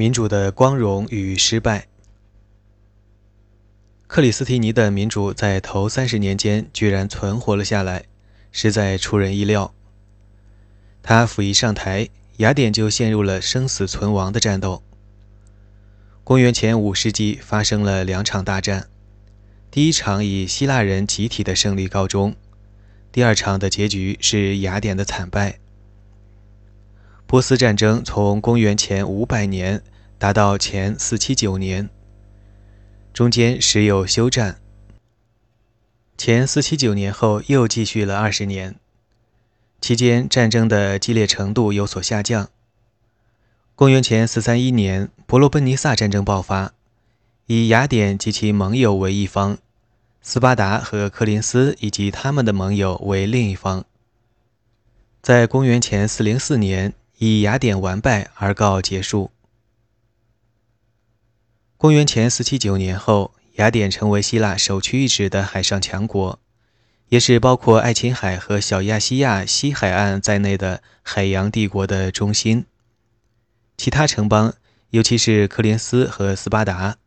民主的光荣与失败。克里斯提尼的民主在头三十年间居然存活了下来，实在出人意料。他甫一上台，雅典就陷入了生死存亡的战斗。公元前五世纪发生了两场大战，第一场以希腊人集体的胜利告终，第二场的结局是雅典的惨败。波斯战争从公元前五百年达到前四七九年，中间时有休战。前四七九年后又继续了二十年，期间战争的激烈程度有所下降。公元前四三一年，伯罗奔尼撒战争爆发，以雅典及其盟友为一方，斯巴达和柯林斯以及他们的盟友为另一方。在公元前四零四年。以雅典完败而告结束。公元前四七九年后，雅典成为希腊首屈一指的海上强国，也是包括爱琴海和小亚细亚西海岸在内的海洋帝国的中心。其他城邦，尤其是柯林斯和斯巴达，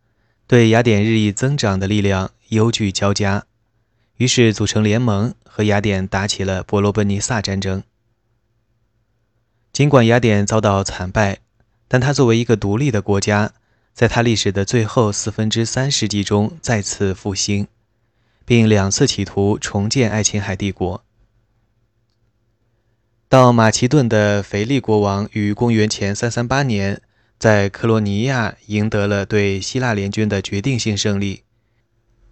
对雅典日益增长的力量忧惧交加，于是组成联盟，和雅典打起了伯罗奔尼撒战争。尽管雅典遭到惨败，但它作为一个独立的国家，在他历史的最后四分之三世纪中再次复兴，并两次企图重建爱琴海帝国。到马其顿的腓力国王于公元前338年在克罗尼亚赢得了对希腊联军的决定性胜利。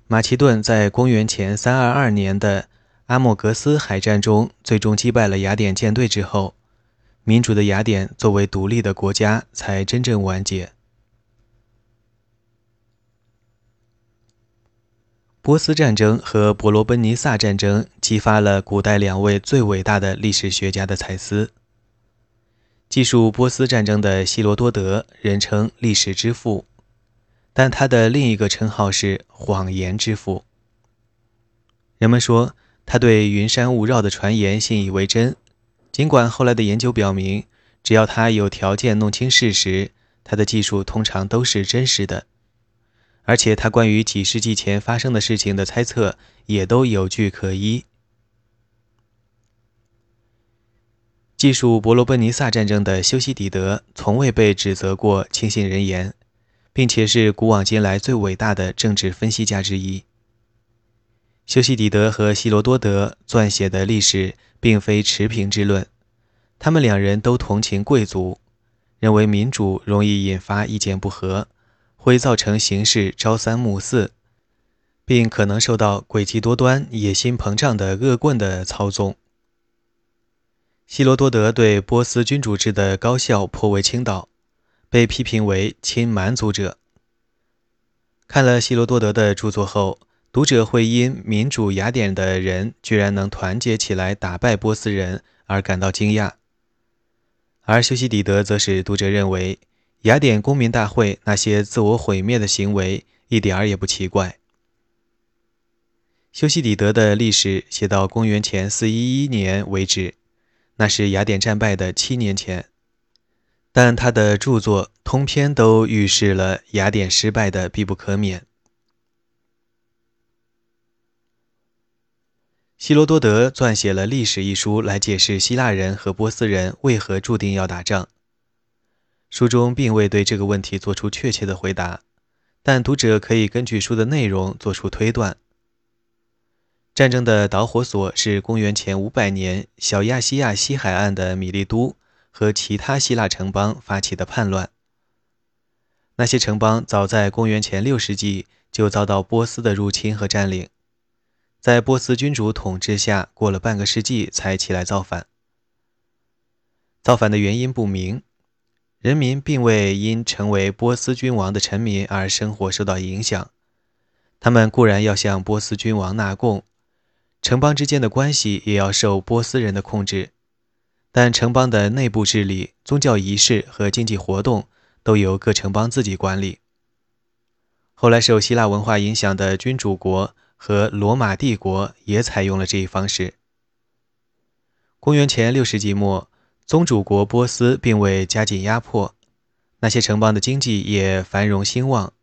马其顿在公元前322年的阿莫格斯海战中最终击败了雅典舰队之后。民主的雅典作为独立的国家才真正完结。波斯战争和伯罗奔尼撒战争激发了古代两位最伟大的历史学家的才思。记述波斯战争的希罗多德，人称历史之父，但他的另一个称号是谎言之父。人们说他对云山雾绕的传言信以为真。尽管后来的研究表明，只要他有条件弄清事实，他的技术通常都是真实的，而且他关于几世纪前发生的事情的猜测也都有据可依。记述伯罗奔尼撒战争的修昔底德从未被指责过轻信人言，并且是古往今来最伟大的政治分析家之一。修昔底德和希罗多德撰写的历史。并非持平之论，他们两人都同情贵族，认为民主容易引发意见不合，会造成形势朝三暮四，并可能受到诡计多端、野心膨胀的恶棍的操纵。希罗多德对波斯君主制的高效颇为倾倒，被批评为亲蛮族者。看了希罗多德的著作后。读者会因民主雅典的人居然能团结起来打败波斯人而感到惊讶，而修昔底德则使读者认为雅典公民大会那些自我毁灭的行为一点儿也不奇怪。修昔底德的历史写到公元前411年为止，那是雅典战败的七年前，但他的著作通篇都预示了雅典失败的必不可免。希罗多德撰写了《历史》一书来解释希腊人和波斯人为何注定要打仗。书中并未对这个问题做出确切的回答，但读者可以根据书的内容做出推断。战争的导火索是公元前500年小亚细亚西海岸的米利都和其他希腊城邦发起的叛乱。那些城邦早在公元前6世纪就遭到波斯的入侵和占领。在波斯君主统治下，过了半个世纪才起来造反。造反的原因不明，人民并未因成为波斯君王的臣民而生活受到影响。他们固然要向波斯君王纳贡，城邦之间的关系也要受波斯人的控制，但城邦的内部治理、宗教仪式和经济活动都由各城邦自己管理。后来受希腊文化影响的君主国。和罗马帝国也采用了这一方式。公元前六世纪末，宗主国波斯并未加紧压迫，那些城邦的经济也繁荣兴旺。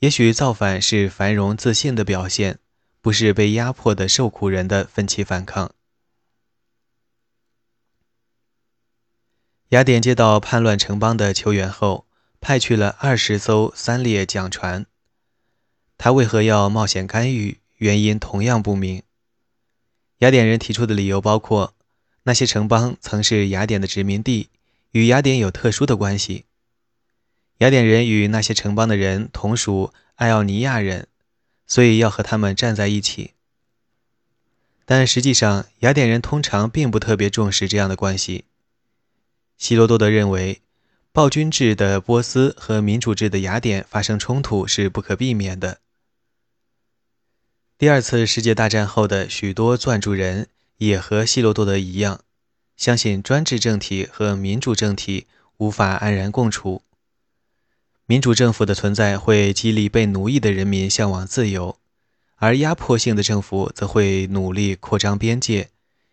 也许造反是繁荣自信的表现，不是被压迫的受苦人的奋起反抗。雅典接到叛乱城邦的求援后，派去了二十艘三列桨船。他为何要冒险干预？原因同样不明。雅典人提出的理由包括：那些城邦曾是雅典的殖民地，与雅典有特殊的关系；雅典人与那些城邦的人同属爱奥尼亚人，所以要和他们站在一起。但实际上，雅典人通常并不特别重视这样的关系。希罗多德认为，暴君制的波斯和民主制的雅典发生冲突是不可避免的。第二次世界大战后的许多撰著人也和希罗多德一样，相信专制政体和民主政体无法安然共处。民主政府的存在会激励被奴役的人民向往自由，而压迫性的政府则会努力扩张边界。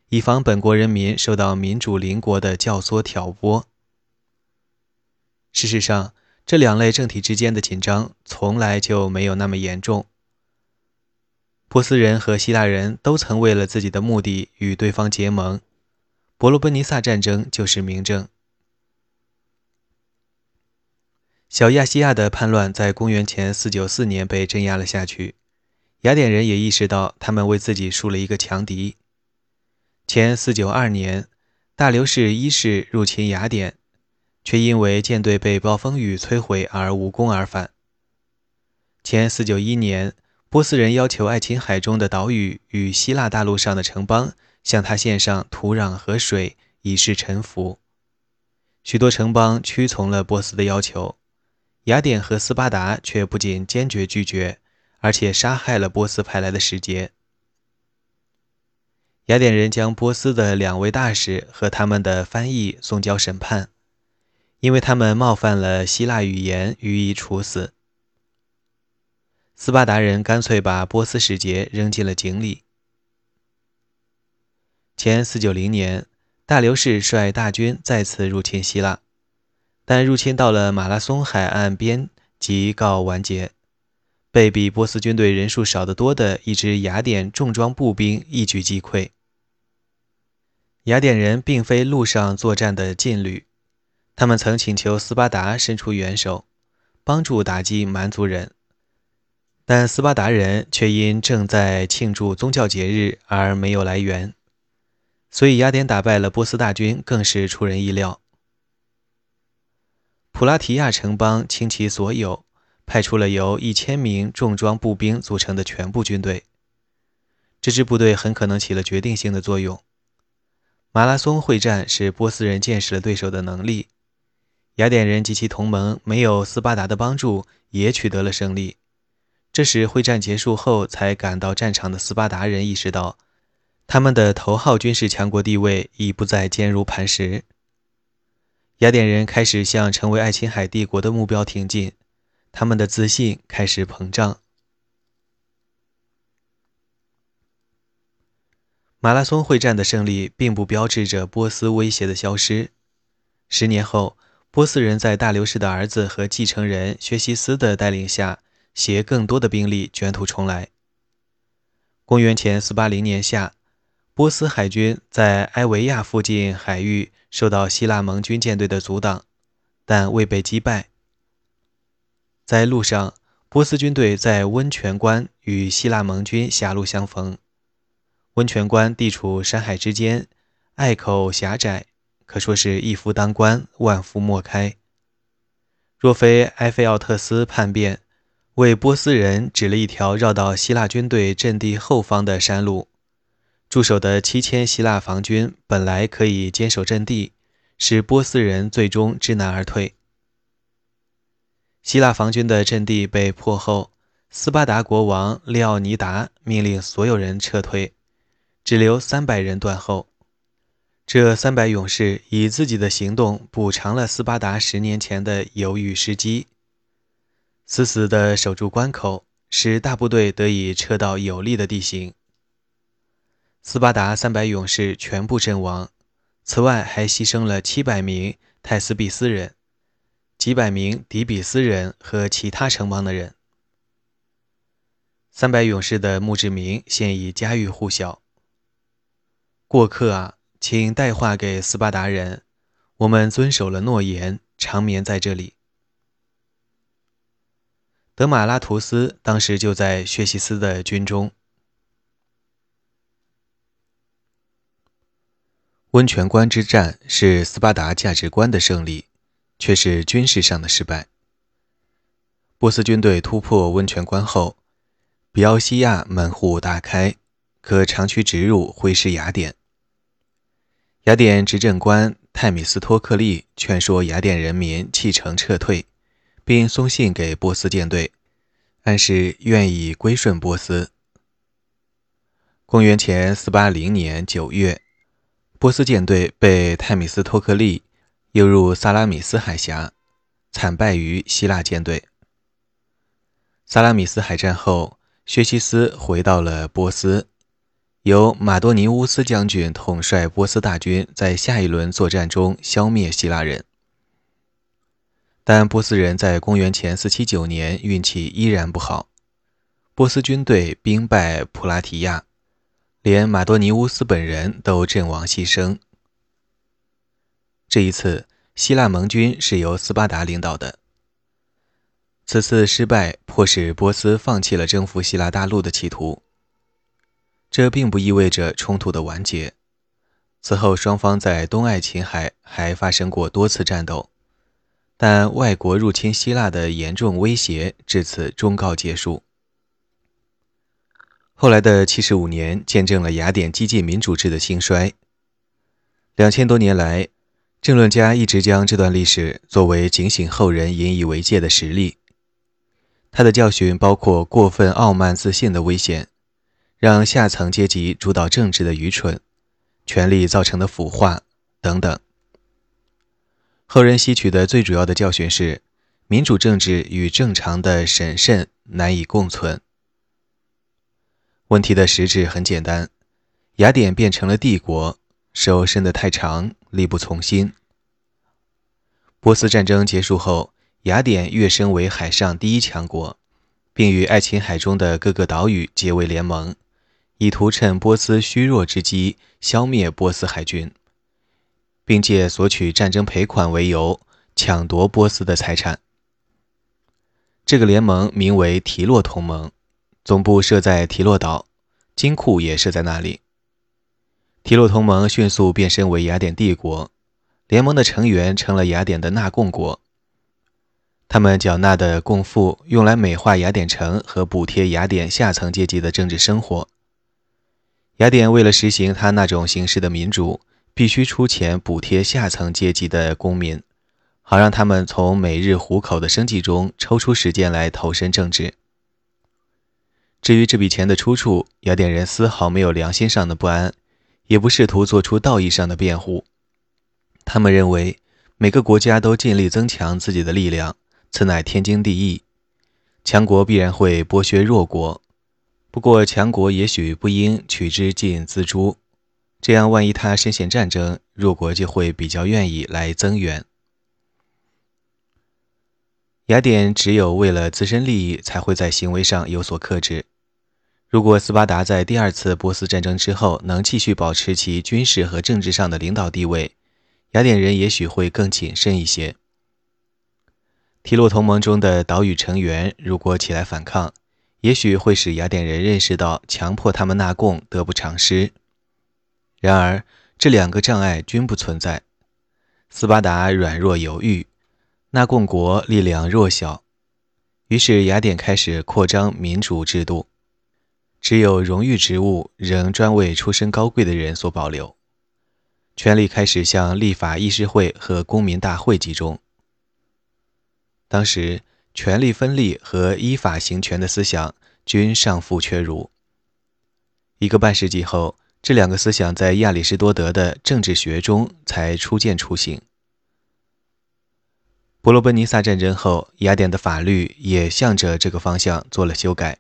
以防本国人民受到民主邻国的教唆挑拨。事实上，这两类政体之间的紧张从来就没有那么严重。波斯人和希腊人都曾为了自己的目的与对方结盟，伯罗奔尼撒战争就是明证。小亚细亚的叛乱在公元前494年被镇压了下去，雅典人也意识到他们为自己树了一个强敌。前四九二年，大流士一世入侵雅典，却因为舰队被暴风雨摧毁而无功而返。前四九一年，波斯人要求爱琴海中的岛屿与希腊大陆上的城邦向他献上土壤和水，以示臣服。许多城邦屈从了波斯的要求，雅典和斯巴达却不仅坚决拒绝，而且杀害了波斯派来的使节。雅典人将波斯的两位大使和他们的翻译送交审判，因为他们冒犯了希腊语言，予以处死。斯巴达人干脆把波斯使节扔进了井里。前四九零年，大流士率大军再次入侵希腊，但入侵到了马拉松海岸边即告完结，被比波斯军队人数少得多的一支雅典重装步兵一举击溃。雅典人并非陆上作战的劲旅，他们曾请求斯巴达伸出援手，帮助打击蛮族人，但斯巴达人却因正在庆祝宗教节日而没有来援，所以雅典打败了波斯大军更是出人意料。普拉提亚城邦倾其所有，派出了由一千名重装步兵组成的全部军队，这支部队很可能起了决定性的作用。马拉松会战使波斯人见识了对手的能力，雅典人及其同盟没有斯巴达的帮助也取得了胜利。这时会战结束后才赶到战场的斯巴达人意识到，他们的头号军事强国地位已不再坚如磐石。雅典人开始向成为爱琴海帝国的目标挺进，他们的自信开始膨胀。马拉松会战的胜利并不标志着波斯威胁的消失。十年后，波斯人在大流士的儿子和继承人薛西斯的带领下，携更多的兵力卷土重来。公元前480年夏，波斯海军在埃维亚附近海域受到希腊盟军舰队的阻挡，但未被击败。在路上，波斯军队在温泉关与希腊盟军狭路相逢。温泉关地处山海之间，隘口狭窄，可说是一夫当关，万夫莫开。若非埃菲奥特斯叛变，为波斯人指了一条绕到希腊军队阵地后方的山路，驻守的七千希腊防军本来可以坚守阵地，使波斯人最终知难而退。希腊防军的阵地被破后，斯巴达国王利奥尼达命令所有人撤退。只留三百人断后。这三百勇士以自己的行动补偿了斯巴达十年前的犹豫失机，死死地守住关口，使大部队得以撤到有利的地形。斯巴达三百勇士全部阵亡，此外还牺牲了七百名泰斯比斯人，几百名底比斯人和其他城邦的人。三百勇士的墓志铭现已家喻户晓。过客啊，请带话给斯巴达人，我们遵守了诺言，长眠在这里。德马拉图斯当时就在薛西斯的军中。温泉关之战是斯巴达价值观的胜利，却是军事上的失败。波斯军队突破温泉关后，比奥西亚门户大开，可长驱直入，挥师雅典。雅典执政官泰米斯托克利劝说雅典人民弃城撤退，并送信给波斯舰队，暗示愿意归顺波斯。公元前四八零年九月。波斯舰队被泰米斯托克利诱入萨拉米斯海峡，惨败于希腊舰队。萨拉米斯海战后，薛西斯回到了波斯，由马多尼乌斯将军统帅波斯大军，在下一轮作战中消灭希腊人。但波斯人在公元前479年运气依然不好，波斯军队兵败普拉提亚。连马多尼乌斯本人都阵亡牺牲。这一次，希腊盟军是由斯巴达领导的。此次失败迫使波斯放弃了征服希腊大陆的企图。这并不意味着冲突的完结。此后，双方在东爱琴海还发生过多次战斗，但外国入侵希腊的严重威胁至此终告结束。后来的七十五年见证了雅典激进民主制的兴衰。两千多年来，政论家一直将这段历史作为警醒后人引以为戒的实例。他的教训包括过分傲慢自信的危险，让下层阶级主导政治的愚蠢，权力造成的腐化等等。后人吸取的最主要的教训是：民主政治与正常的审慎难以共存。问题的实质很简单：雅典变成了帝国，手伸得太长，力不从心。波斯战争结束后，雅典跃升为海上第一强国，并与爱琴海中的各个岛屿结为联盟，以图趁波斯虚弱之机消灭波斯海军，并借索取战争赔款为由抢夺波斯的财产。这个联盟名为提洛同盟。总部设在提洛岛，金库也设在那里。提洛同盟迅速变身为雅典帝国，联盟的成员成了雅典的纳贡国。他们缴纳的贡赋用来美化雅典城和补贴雅典下层阶级的政治生活。雅典为了实行他那种形式的民主，必须出钱补贴下层阶级的公民，好让他们从每日糊口的生计中抽出时间来投身政治。至于这笔钱的出处，雅典人丝毫没有良心上的不安，也不试图做出道义上的辩护。他们认为每个国家都尽力增强自己的力量，此乃天经地义。强国必然会剥削弱国，不过强国也许不应取之尽锱铢，这样万一他深陷战争，弱国就会比较愿意来增援。雅典只有为了自身利益，才会在行为上有所克制。如果斯巴达在第二次波斯战争之后能继续保持其军事和政治上的领导地位，雅典人也许会更谨慎一些。提洛同盟中的岛屿成员如果起来反抗，也许会使雅典人认识到强迫他们纳贡得不偿失。然而，这两个障碍均不存在。斯巴达软弱犹豫，纳贡国力量弱小，于是雅典开始扩张民主制度。只有荣誉职务仍专为出身高贵的人所保留，权力开始向立法议事会和公民大会集中。当时，权力分立和依法行权的思想均尚负缺如。一个半世纪后，这两个思想在亚里士多德的政治学中才初见雏形。伯罗奔尼撒战争后，雅典的法律也向着这个方向做了修改。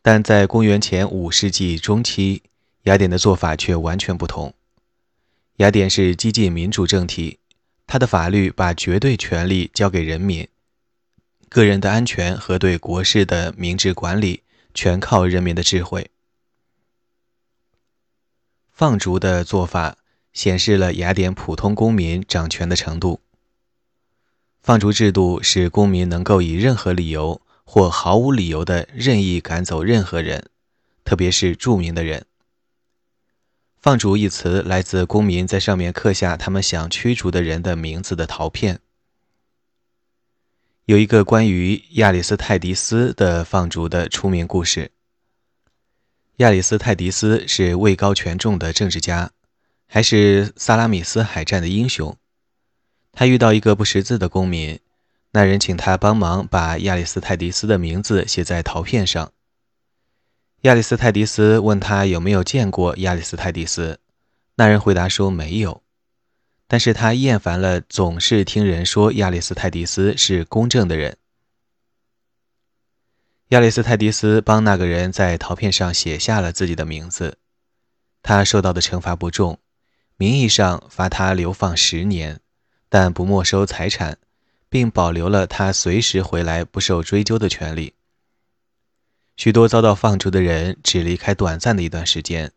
但在公元前五世纪中期，雅典的做法却完全不同。雅典是激进民主政体，他的法律把绝对权力交给人民，个人的安全和对国事的明智管理全靠人民的智慧。放逐的做法显示了雅典普通公民掌权的程度。放逐制度使公民能够以任何理由或毫无理由的任意赶走任何人，特别是著名的人。放逐一词来自公民在上面刻下他们想驱逐的人的名字的陶片。有一个关于亚里斯泰迪斯的放逐的出名故事。亚里斯泰迪斯是位高权重的政治家，还是萨拉米斯海战的英雄。他遇到一个不识字的公民，那人请他帮忙把亚里斯泰迪斯的名字写在陶片上。亚里斯泰迪斯问他有没有见过亚里斯泰迪斯，那人回答说没有，但是他厌烦了总是听人说亚里斯泰迪斯是公正的人。亚里斯泰迪斯帮那个人在陶片上写下了自己的名字，他受到的惩罚不重，名义上罚他流放十年，但不没收财产，并保留了他随时回来不受追究的权利。许多遭到放逐的人只离开短暂的一段时间。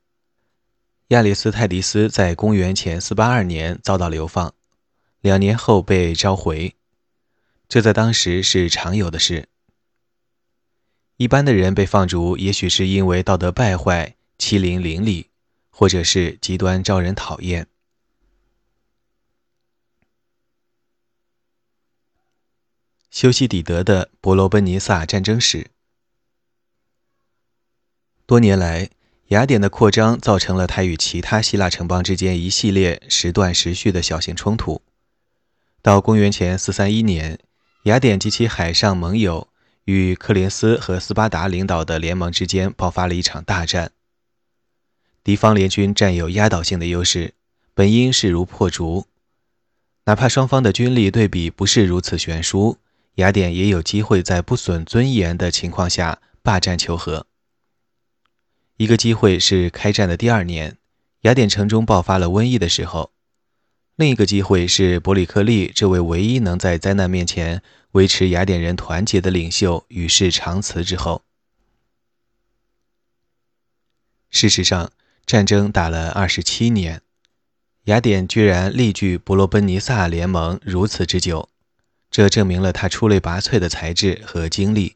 亚里斯泰迪斯在公元前482年遭到流放，两年后被召回，这在当时是常有的事。一般的人被放逐，也许是因为道德败坏、欺凌邻里，或者是极端招人讨厌。修昔底德的伯罗奔尼撒战争史。多年来，雅典的扩张造成了它与其他希腊城邦之间一系列时断时续的小型冲突。到公元前431年，雅典及其海上盟友。与克林斯和斯巴达领导的联盟之间爆发了一场大战。敌方联军占有压倒性的优势，本应势如破竹。哪怕双方的军力对比不是如此悬殊，雅典也有机会在不损尊严的情况下霸占求和。一个机会是开战的第二年，雅典城中爆发了瘟疫的时候；另一个机会是伯里克利这位唯一能在灾难面前。维持雅典人团结的领袖与世长辞之后，事实上，战争打了二十七年，雅典居然力拒伯罗奔尼撒联盟如此之久，这证明了他出类拔萃的才智和精力，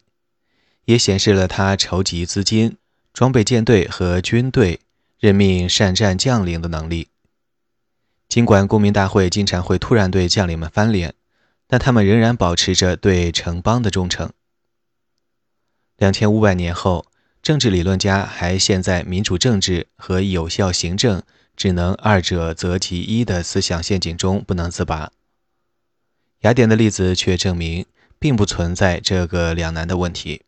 也显示了他筹集资金、装备舰队和军队、任命善战将领的能力。尽管公民大会经常会突然对将领们翻脸。但他们仍然保持着对城邦的忠诚。两千五百年后，政治理论家还陷在民主政治和有效行政只能二者择其一的思想陷阱中不能自拔。雅典的例子却证明，并不存在这个两难的问题。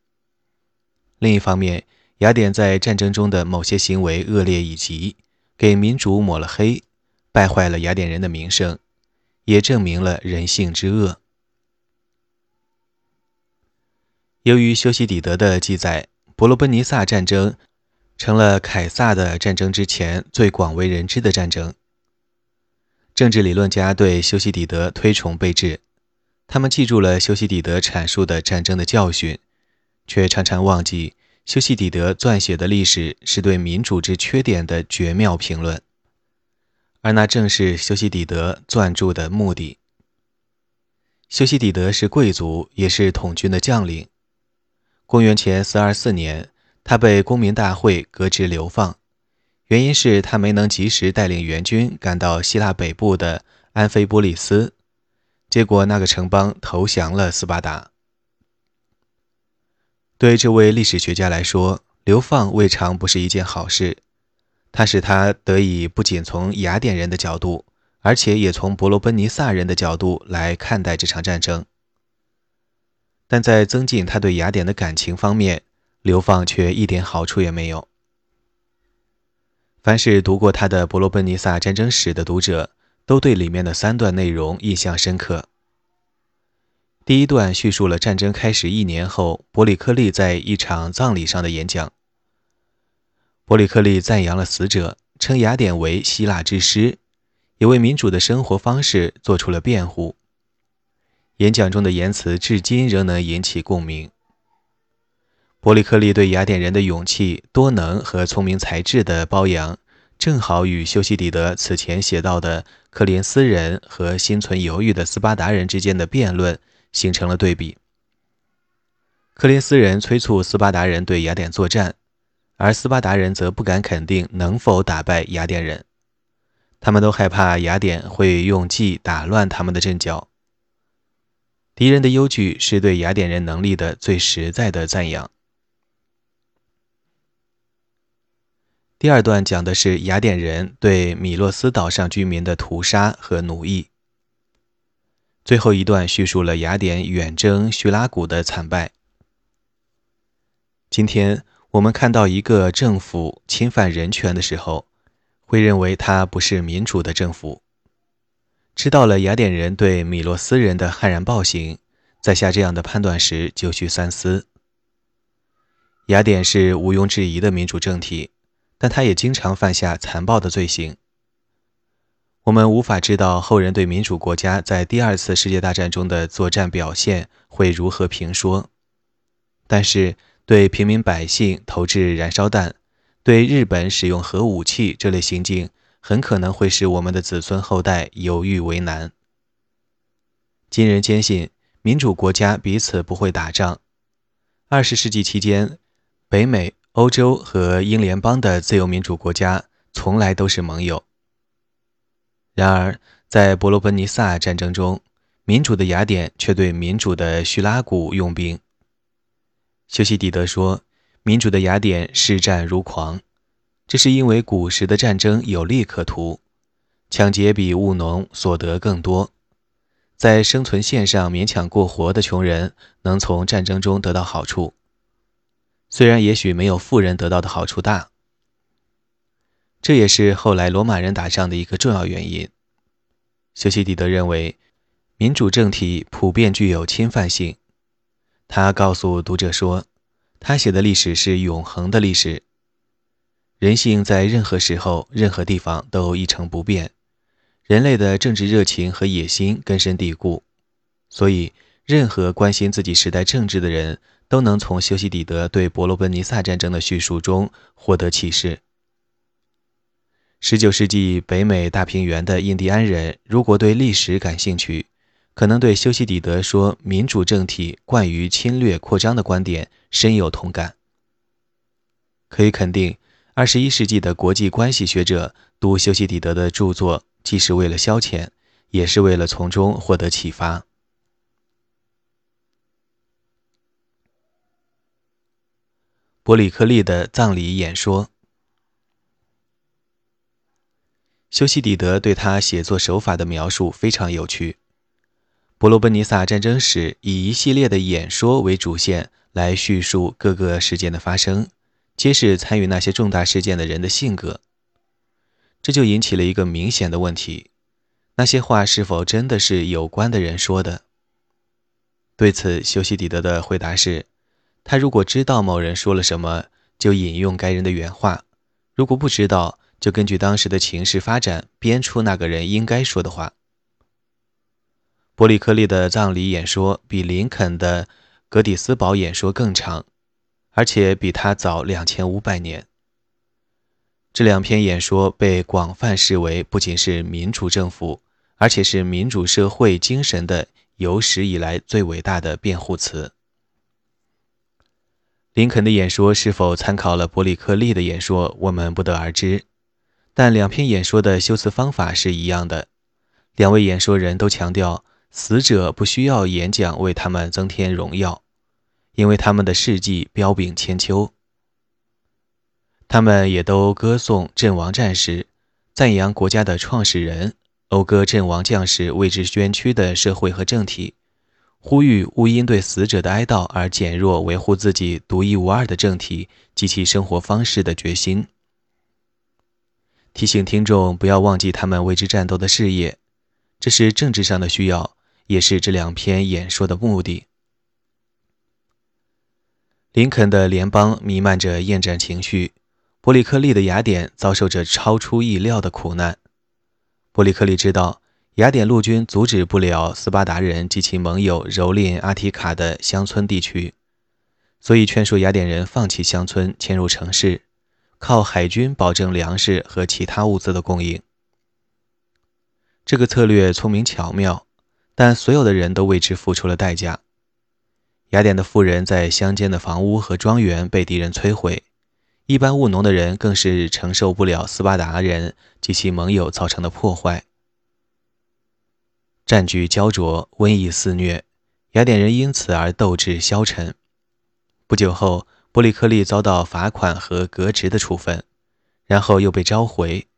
另一方面，雅典在战争中的某些行为恶劣以及给民主抹了黑，败坏了雅典人的名声。也证明了人性之恶。由于修昔底德的记载，伯罗奔尼撒战争成了凯撒的战争之前最广为人知的战争。政治理论家对修昔底德推崇备至，他们记住了修昔底德阐述的战争的教训，却常常忘记修昔底德撰写的历史是对民主之缺点的绝妙评论。而那正是修昔底德撰著的目的。修昔底德是贵族，也是统军的将领。公元前424年，他被公民大会革职流放，原因是他没能及时带领援军赶到希腊北部的安菲波利斯，结果那个城邦投降了斯巴达。对这位历史学家来说，流放未尝不是一件好事。它使他得以不仅从雅典人的角度，而且也从伯罗奔尼撒人的角度来看待这场战争。但在增进他对雅典的感情方面，流放却一点好处也没有。凡是读过他的伯罗奔尼撒战争史的读者，都对里面的三段内容印象深刻。第一段叙述了战争开始一年后，伯里克利在一场葬礼上的演讲。伯里克利赞扬了死者，称雅典为希腊之师，也为民主的生活方式做出了辩护。演讲中的言辞至今仍能引起共鸣。伯里克利对雅典人的勇气、多能和聪明才智的褒扬，正好与修昔底德此前写到的克林斯人和心存犹豫的斯巴达人之间的辩论形成了对比。克林斯人催促斯巴达人对雅典作战，而斯巴达人则不敢肯定能否打败雅典人，他们都害怕雅典会用计打乱他们的阵脚。敌人的忧惧是对雅典人能力的最实在的赞扬。第二段讲的是雅典人对米洛斯岛上居民的屠杀和奴役。最后一段叙述了雅典远征叙拉古的惨败。今天我们看到一个政府侵犯人权的时候，会认为它不是民主的政府。知道了雅典人对米洛斯人的悍然暴行，在下这样的判断时就需三思。雅典是毋庸置疑的民主政体。但他也经常犯下残暴的罪行。我们无法知道后人对民主国家在第二次世界大战中的作战表现会如何评说，但是对平民百姓投掷燃烧弹、对日本使用核武器这类行径，很可能会使我们的子孙后代犹豫为难。今人坚信民主国家彼此不会打仗。二十世纪期间，北美。欧洲和英联邦的自由民主国家从来都是盟友。然而，在伯罗奔尼撒战争中，民主的雅典却对民主的叙拉古用兵。修昔底德说：“民主的雅典视战如狂，这是因为古时的战争有利可图，抢劫比务农所得更多，在生存线上勉强过活的穷人能从战争中得到好处。”虽然也许没有富人得到的好处大，这也是后来罗马人打仗的一个重要原因。修昔底德认为，民主政体普遍具有侵犯性。他告诉读者说，他写的历史是永恒的历史。人性在任何时候、任何地方都一成不变，人类的政治热情和野心根深蒂固，所以任何关心自己时代政治的人。都能从修昔底德对伯罗奔尼撒战争的叙述中获得启示。19世纪北美大平原的印第安人，如果对历史感兴趣，可能对修昔底德说民主政体惯于侵略扩张的观点深有同感。可以肯定，21世纪的国际关系学者读修昔底德的著作，既是为了消遣，也是为了从中获得启发。伯里克利的葬礼演说。修昔底德对他写作手法的描述非常有趣。伯罗奔尼撒战争史以一系列的演说为主线来叙述各个事件的发生，揭示参与那些重大事件的人的性格。这就引起了一个明显的问题：那些话是否真的是有关的人说的？对此，修昔底德的回答是。他如果知道某人说了什么，就引用该人的原话；如果不知道，就根据当时的情势发展编出那个人应该说的话。伯里克利的葬礼演说比林肯的格底斯堡演说更长，而且比他早两千五百年。这两篇演说被广泛视为不仅是民主政府，而且是民主社会精神的有史以来最伟大的辩护词。林肯的演说是否参考了伯里克利的演说，我们不得而知。但两篇演说的修辞方法是一样的。两位演说人都强调，死者不需要演讲为他们增添荣耀，因为他们的事迹彪炳千秋。他们也都歌颂阵亡战士，赞扬国家的创始人，讴歌阵亡将士为之捐躯的社会和政体。呼吁勿因对死者的哀悼而减弱维护自己独一无二的政体及其生活方式的决心。提醒听众不要忘记他们为之战斗的事业，这是政治上的需要，也是这两篇演说的目的。林肯的联邦弥漫着厌战情绪，伯里克利的雅典遭受着超出意料的苦难。伯里克利知道，雅典陆军阻止不了斯巴达人及其盟友蹂躏阿提卡的乡村地区，所以劝说雅典人放弃乡村，迁入城市，靠海军保证粮食和其他物资的供应。这个策略聪明巧妙，但所有的人都为之付出了代价。雅典的富人在乡间的房屋和庄园被敌人摧毁。一般务农的人更是承受不了斯巴达人及其盟友造成的破坏，战局焦灼，瘟疫肆虐，雅典人因此而斗志消沉。不久后，伯里克利遭到罚款和革职的处分，然后又被召回，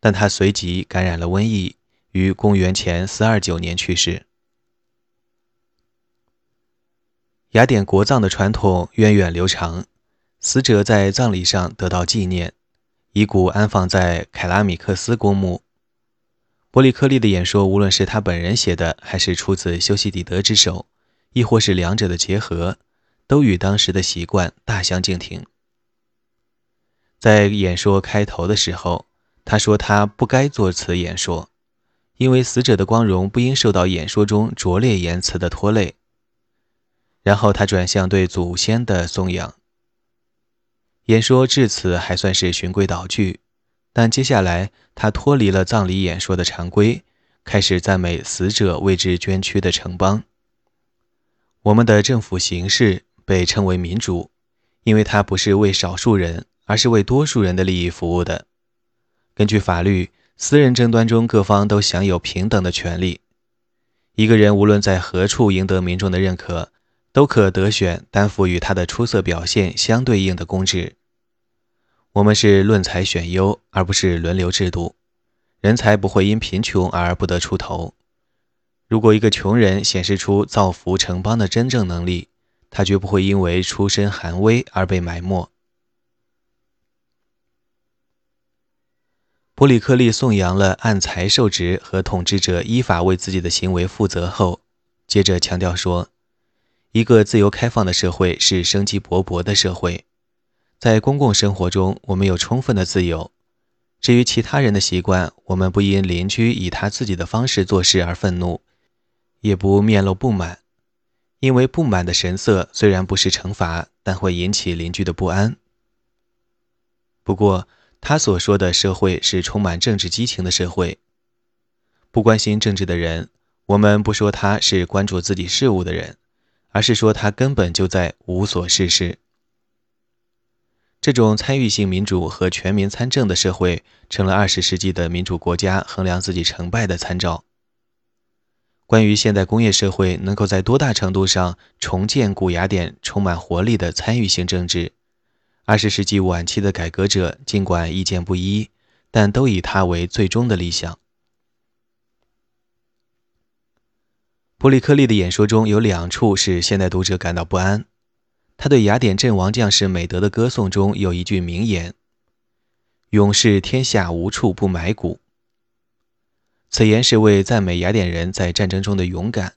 但他随即感染了瘟疫，于公元前429年去世。雅典国葬的传统源远流长。死者在葬礼上得到纪念，遗骨安放在凯拉米克斯公墓。伯里克利的演说，无论是他本人写的，还是出自修昔底德之手，亦或是两者的结合，都与当时的习惯大相径庭。在演说开头的时候，他说他不该做此演说，因为死者的光荣不应受到演说中拙劣言辞的拖累。然后他转向对祖先的颂扬。演说至此还算是循规蹈矩，但接下来他脱离了葬礼演说的常规，开始赞美死者为之捐躯的城邦。我们的政府形式被称为民主，因为它不是为少数人，而是为多数人的利益服务的。根据法律，私人争端中各方都享有平等的权利。一个人无论在何处赢得民众的认可。都可得选担负与他的出色表现相对应的公职。我们是论才选优，而不是轮流制度。人才不会因贫穷而不得出头。如果一个穷人显示出造福城邦的真正能力，他绝不会因为出身寒微而被埋没。波里克利颂扬了按才受职和统治者依法为自己的行为负责后，接着强调说。一个自由开放的社会是生机勃勃的社会，在公共生活中，我们有充分的自由。至于其他人的习惯，我们不因邻居以他自己的方式做事而愤怒，也不面露不满，因为不满的神色虽然不是惩罚，但会引起邻居的不安。不过，他所说的社会是充满政治激情的社会。不关心政治的人，我们不说他是关注自己事务的人。而是说，他根本就在无所事事。这种参与性民主和全民参政的社会，成了二十世纪的民主国家衡量自己成败的参照。关于现代工业社会能够在多大程度上重建古雅典充满活力的参与性政治，二十世纪晚期的改革者尽管意见不一，但都以它为最终的理想。伯里克利的演说中有两处使现代读者感到不安。他对雅典阵亡将士美德的歌颂中有一句名言：“勇士天下无处不埋骨。”此言是为赞美雅典人在战争中的勇敢。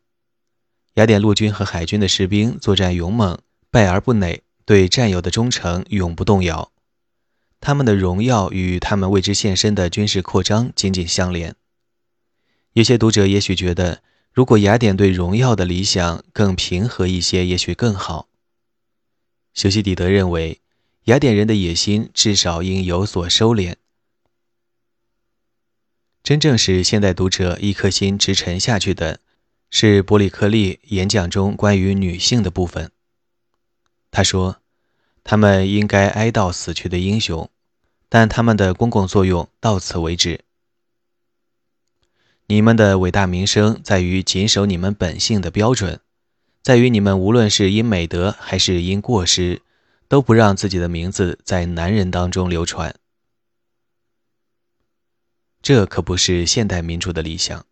雅典陆军和海军的士兵作战勇猛，败而不馁，对战友的忠诚永不动摇。他们的荣耀与他们为之献身的军事扩张紧紧相连。有些读者也许觉得。如果雅典对荣耀的理想更平和一些，也许更好。修昔底德认为，雅典人的野心至少应有所收敛。真正使现代读者一颗心直沉下去的，是伯里克利演讲中关于女性的部分。他说：“他们应该哀悼死去的英雄，但他们的公共作用到此为止。”你们的伟大名声在于谨守你们本性的标准，在于你们无论是因美德还是因过失，都不让自己的名字在男人当中流传。这可不是现代民主的理想。